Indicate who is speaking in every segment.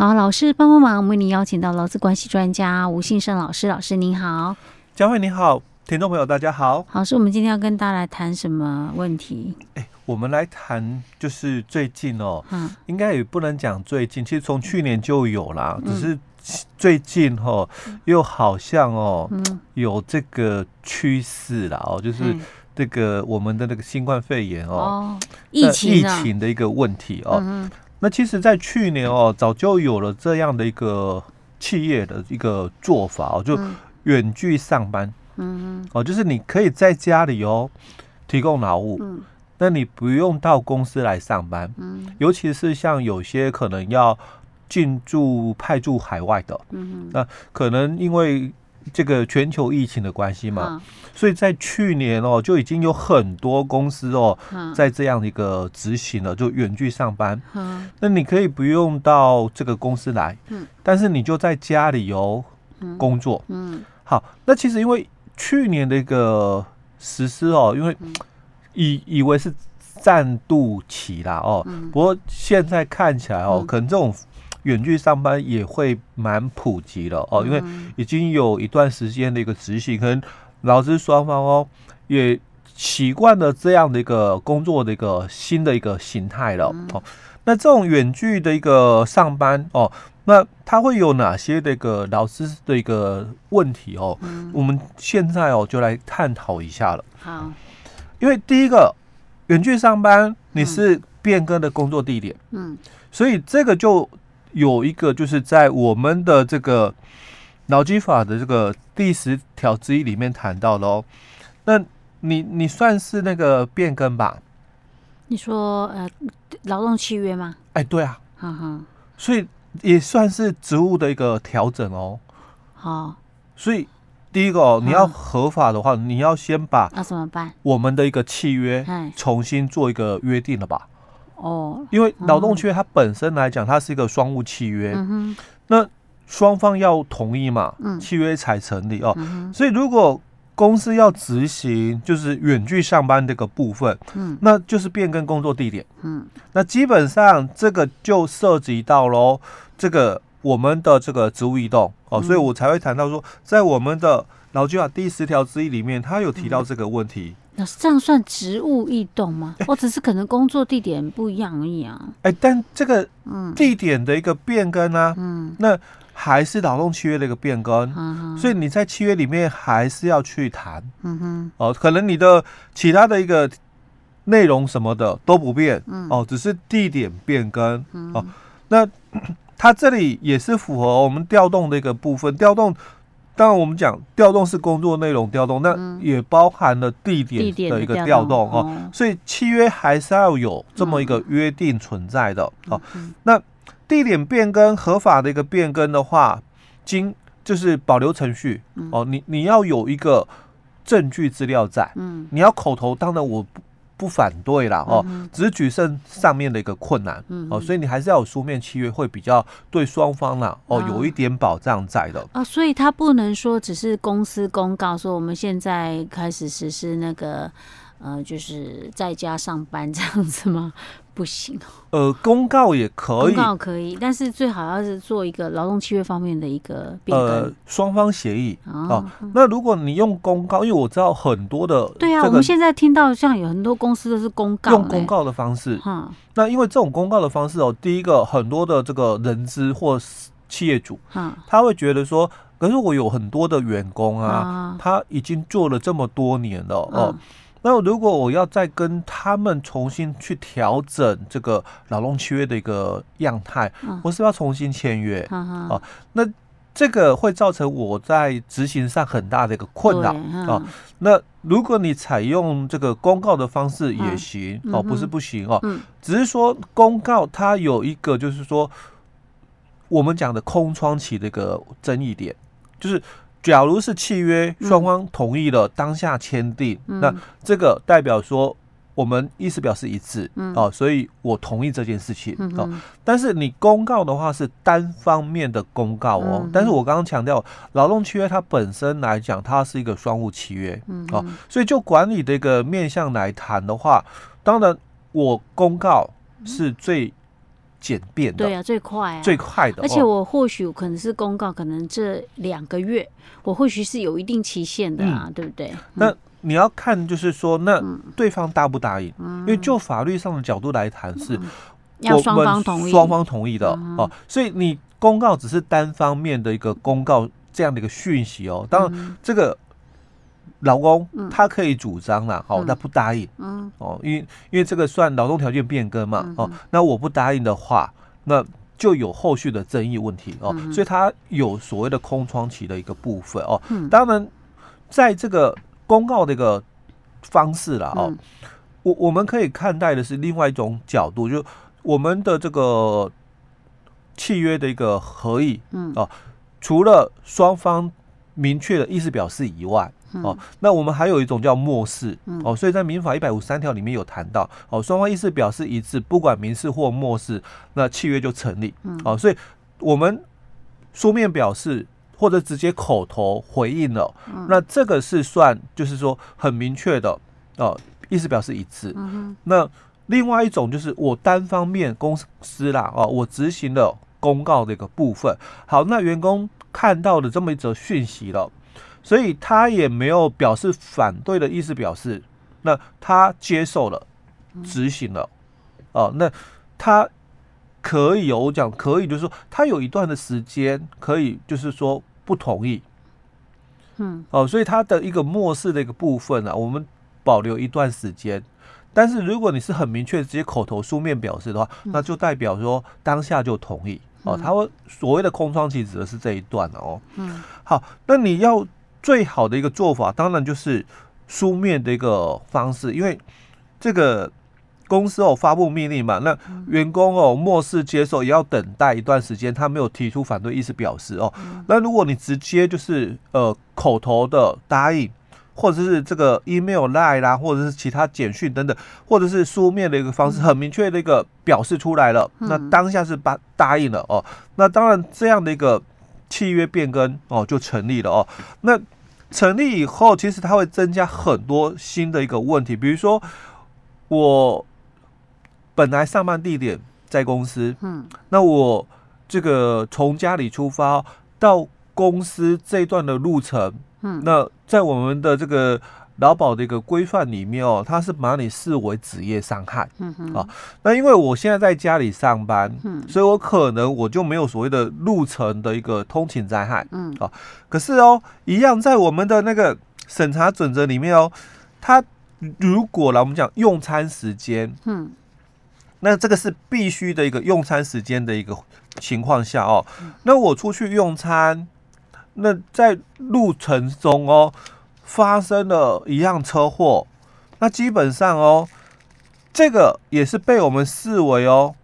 Speaker 1: 好，老师帮帮忙，我们为您邀请到劳资关系专家吴信生老师，老师您好，
Speaker 2: 佳慧你好，听众朋友大家好。
Speaker 1: 老师，我们今天要跟大家来谈什么问题？
Speaker 2: 哎，我们来谈就是最近哦，嗯，应该也不能讲最近，其实从去年就有啦，嗯、只是最近哦，又好像哦，嗯、有这个趋势了哦，就是这个我们的那个新冠肺炎哦，
Speaker 1: 哦疫情
Speaker 2: 疫情的一个问题哦。嗯那其实，在去年哦，早就有了这样的一个企业的一个做法哦，就远距上班，嗯哦，就是你可以在家里哦提供劳务，嗯，那你不用到公司来上班，嗯，尤其是像有些可能要进驻派驻海外的，嗯，那可能因为。这个全球疫情的关系嘛，嗯、所以在去年哦，就已经有很多公司哦，嗯、在这样的一个执行了，就远距上班。嗯，那你可以不用到这个公司来，嗯，但是你就在家里哦工作。嗯，嗯好，那其实因为去年的一个实施哦，因为以以为是暂度期啦哦，嗯、不过现在看起来哦，可能这种。远距上班也会蛮普及了哦，因为已经有一段时间的一个执行，可能劳资双方哦也习惯了这样的一个工作的一个新的一个形态了哦。那这种远距的一个上班哦，那它会有哪些的一个劳资的一个问题哦？我们现在哦就来探讨一下了。好，因为第一个远距上班你是变更的工作地点，嗯，所以这个就。有一个就是在我们的这个劳基法的这个第十条之一里面谈到的哦，那你你算是那个变更吧？
Speaker 1: 你说呃，劳动契约吗？
Speaker 2: 哎，对啊，哈哈，所以也算是职务的一个调整哦。好，所以第一个哦，你要合法的话，你要先把
Speaker 1: 那怎么办？
Speaker 2: 我们的一个契约重新做一个约定了吧？哦，因为劳动契约它本身来讲，它是一个双务契约，嗯、那双方要同意嘛，嗯、契约才成立哦。嗯、所以如果公司要执行就是远距上班这个部分，嗯，那就是变更工作地点，嗯，那基本上这个就涉及到喽，这个我们的这个职务移动哦，嗯、所以我才会谈到说，在我们的劳基法第十条之一里面，它有提到这个问
Speaker 1: 题。这样算职务异动吗？我只是可能工作地点不一样而已啊？
Speaker 2: 哎、欸，但这个地点的一个变更呢、啊，嗯，那还是劳动契约的一个变更，嗯哼，所以你在契约里面还是要去谈，嗯哼，哦，可能你的其他的一个内容什么的都不变，嗯，哦，只是地点变更，嗯、哦，那 它这里也是符合我们调动的一个部分，调动。当然，我们讲调动是工作内容调动，那也包含了地点的一个调动哦。所以契约还是要有这么一个约定存在的哦。那地点变更合法的一个变更的话，经就是保留程序哦。你你要有一个证据资料在，你要口头，当然我不。反对啦，哦，只是举证上面的一个困难，嗯、哦，所以你还是要有书面契约，会比较对双方啦，哦，有一点保障在的
Speaker 1: 啊，所以他不能说只是公司公告说我们现在开始实施那个。呃，就是在家上班这样子吗？不行。
Speaker 2: 呃，公告也可以，
Speaker 1: 公告可以，但是最好要是做一个劳动契约方面的一个变更，呃，
Speaker 2: 双方协议啊。哦哦、那如果你用公告，因为我知道很多的，
Speaker 1: 对啊，我们现在听到像有很多公司都是公告，
Speaker 2: 用公告的方式。嗯，那因为这种公告的方式哦，第一个很多的这个人资或企业主，嗯，他会觉得说，可是我有很多的员工啊，啊他已经做了这么多年了哦。嗯那如果我要再跟他们重新去调整这个劳动契约的一个样态，我是要重新签约啊。那这个会造成我在执行上很大的一个困扰啊。那如果你采用这个公告的方式也行哦，不是不行哦，只是说公告它有一个就是说我们讲的空窗期的一个争议点，就是。假如是契约双方同意了当下签订，嗯、那这个代表说我们意思表示一致，嗯、哦，所以我同意这件事情，嗯、哦。但是你公告的话是单方面的公告哦。嗯、但是我刚刚强调，劳动契约它本身来讲，它是一个双务契约，嗯，哦，所以就管理的一个面向来谈的话，当然我公告是最简便的，
Speaker 1: 对啊，最快啊，
Speaker 2: 最快的。
Speaker 1: 而且我或许可能是公告，可能这两个月，我或许是有一定期限的啊，嗯、对不对？
Speaker 2: 那你要看，就是说，那对方答不答应？嗯、因为就法律上的角度来谈，是
Speaker 1: 要双方同意，
Speaker 2: 双方同意的、嗯、哦。所以你公告只是单方面的一个公告这样的一个讯息哦。当然，这个。劳工他可以主张啦，好，他不答应，哦，因为因为这个算劳动条件变更嘛，哦，那我不答应的话，那就有后续的争议问题哦，所以他有所谓的空窗期的一个部分哦。当然，在这个公告的一个方式啦，哦，我我们可以看待的是另外一种角度，就我们的这个契约的一个合意，嗯，哦，除了双方明确的意思表示以外。哦，那我们还有一种叫默示哦，所以在民法一百五十三条里面有谈到哦，双方意思表示一致，不管明示或默示，那契约就成立。哦，所以我们书面表示或者直接口头回应了，那这个是算就是说很明确的哦，意思表示一致。那另外一种就是我单方面公司啦哦，我执行了公告的一个部分。好，那员工看到的这么一则讯息了。所以他也没有表示反对的意思，表示那他接受了，执行了，哦，那他可以有我讲可以，就是说他有一段的时间可以，就是说不同意，嗯，哦，所以他的一个漠视的一个部分呢，我们保留一段时间。但是如果你是很明确直接口头书面表示的话，那就代表说当下就同意哦。他会所谓的空窗期指的是这一段哦。嗯，好，那你要。最好的一个做法，当然就是书面的一个方式，因为这个公司哦发布命令嘛，那员工哦漠视接受，也要等待一段时间，他没有提出反对意思表示哦。那如果你直接就是呃口头的答应，或者是这个 email、line 啦，或者是其他简讯等等，或者是书面的一个方式，很明确的一个表示出来了，那当下是答答应了哦。那当然这样的一个。契约变更哦，就成立了哦。那成立以后，其实它会增加很多新的一个问题，比如说我本来上班地点在公司，嗯，那我这个从家里出发到公司这一段的路程，嗯，那在我们的这个。劳保的一个规范里面哦，它是把你视为职业伤害，嗯哼，啊，那因为我现在在家里上班，嗯，所以我可能我就没有所谓的路程的一个通勤灾害，嗯，啊，可是哦，一样在我们的那个审查准则里面哦，它如果来我们讲用餐时间，嗯，那这个是必须的一个用餐时间的一个情况下哦，那我出去用餐，那在路程中哦。发生了一样车祸，那基本上哦，这个也是被我们视为哦，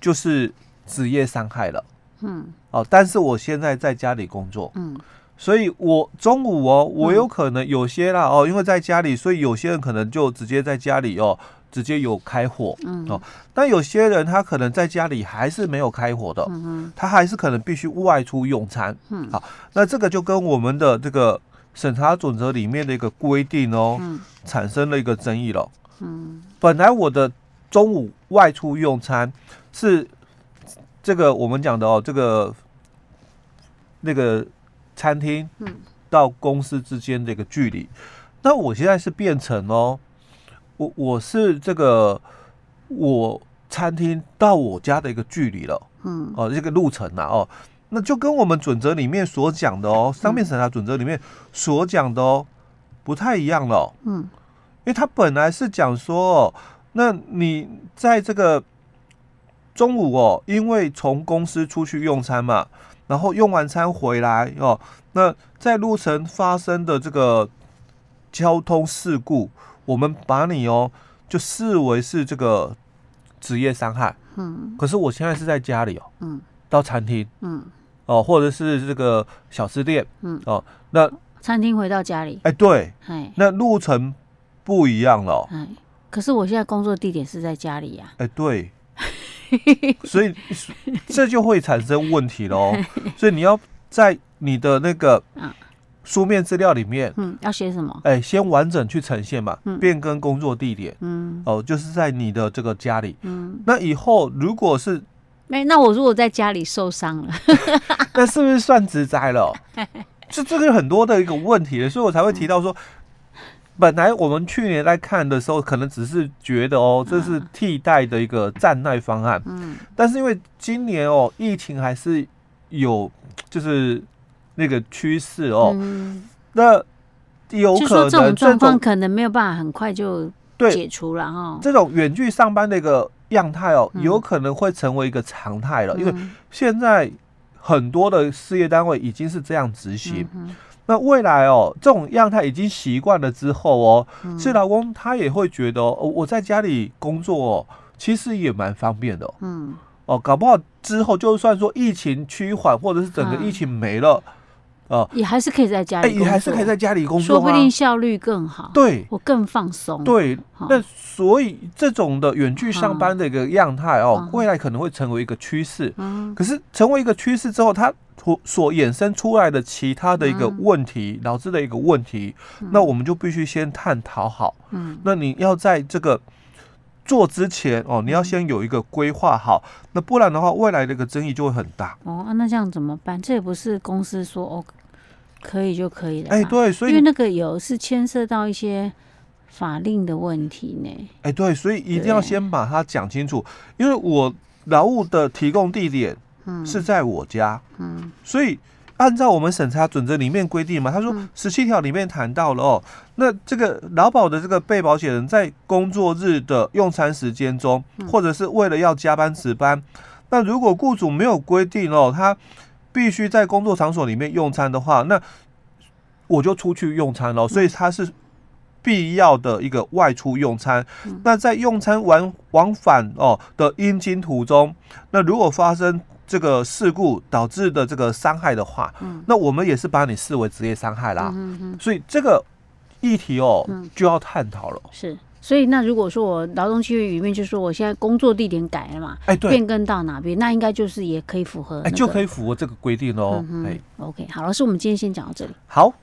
Speaker 2: 就是职业伤害了。嗯，哦，但是我现在在家里工作，嗯，所以我中午哦，我有可能有些啦哦，因为在家里，所以有些人可能就直接在家里哦，直接有开火，嗯。哦，但有些人他可能在家里还是没有开火的，嗯，他还是可能必须外出用餐，嗯，好，那这个就跟我们的这个。审查准则里面的一个规定哦，嗯、产生了一个争议了。嗯，本来我的中午外出用餐是这个我们讲的哦，这个那个餐厅到公司之间的一个距离，嗯、那我现在是变成哦，我我是这个我餐厅到我家的一个距离了。嗯，哦，这个路程呐，哦。那就跟我们准则里面所讲的哦，商品审查准则里面所讲的哦，不太一样了。嗯，因为他本来是讲说哦，那你在这个中午哦，因为从公司出去用餐嘛，然后用完餐回来哦，那在路程发生的这个交通事故，我们把你哦就视为是这个职业伤害。嗯，可是我现在是在家里哦。嗯。到餐厅，嗯，哦，或者是这个小吃店，嗯，哦，那
Speaker 1: 餐厅回到家里，
Speaker 2: 哎，对，哎，那路程不一样了，
Speaker 1: 哎，可是我现在工作地点是在家里呀，
Speaker 2: 哎，对，所以这就会产生问题了哦，所以你要在你的那个书面资料里面，
Speaker 1: 嗯，要写什么？
Speaker 2: 哎，先完整去呈现嘛，变更工作地点，嗯，哦，就是在你的这个家里，嗯，那以后如果是
Speaker 1: 没，那我如果在家里受伤了，
Speaker 2: 那是不是算职灾了？这这个很多的一个问题，所以我才会提到说，本来我们去年在看的时候，可能只是觉得哦，这是替代的一个战耐方案。嗯，但是因为今年哦，疫情还是有就是那个趋势哦，那有可能
Speaker 1: 这种状况可能没有办法很快就解除了哈。
Speaker 2: 这种远距上班的一个样态哦，有可能会成为一个常态了，因为现在。很多的事业单位已经是这样执行，嗯、那未来哦，这种样态已经习惯了之后哦，所以老公他也会觉得哦，我在家里工作哦，其实也蛮方便的，嗯，哦，搞不好之后就算说疫情趋缓，或者是整个疫情没了。嗯
Speaker 1: 哦，也还是可以在家里，
Speaker 2: 也还是可以在家里工作，
Speaker 1: 说不定效率更好，
Speaker 2: 对，
Speaker 1: 我更放松，
Speaker 2: 对。那所以这种的远距上班的一个样态哦，未来可能会成为一个趋势。嗯，可是成为一个趋势之后，它所所衍生出来的其他的一个问题，导致的一个问题，那我们就必须先探讨好。嗯，那你要在这个做之前哦，你要先有一个规划好，那不然的话，未来这个争议就会很大。
Speaker 1: 哦，那这样怎么办？这也不是公司说哦。可以就可以了。
Speaker 2: 哎，对，所以
Speaker 1: 因为那个有是牵涉到一些法令的问题呢。
Speaker 2: 哎，对，所以一定要先把它讲清楚。因为我劳务的提供地点是在我家，嗯，所以按照我们审查准则里面规定嘛，他说十七条里面谈到了哦，那这个劳保的这个被保险人在工作日的用餐时间中，或者是为了要加班值班，那如果雇主没有规定哦，他。必须在工作场所里面用餐的话，那我就出去用餐了。所以他是必要的一个外出用餐。那在用餐往往返哦的应经途中，那如果发生这个事故导致的这个伤害的话，那我们也是把你视为职业伤害啦。所以这个议题哦就要探讨了。
Speaker 1: 是。所以，那如果说我劳动契约里面就说我现在工作地点改了嘛，哎，对，变更到哪边，那应该就是也可以符合，哎，
Speaker 2: 就可以符合这个规定喽。哎，
Speaker 1: 嗯，OK，好，老师，我们今天先讲到这里。
Speaker 2: 好。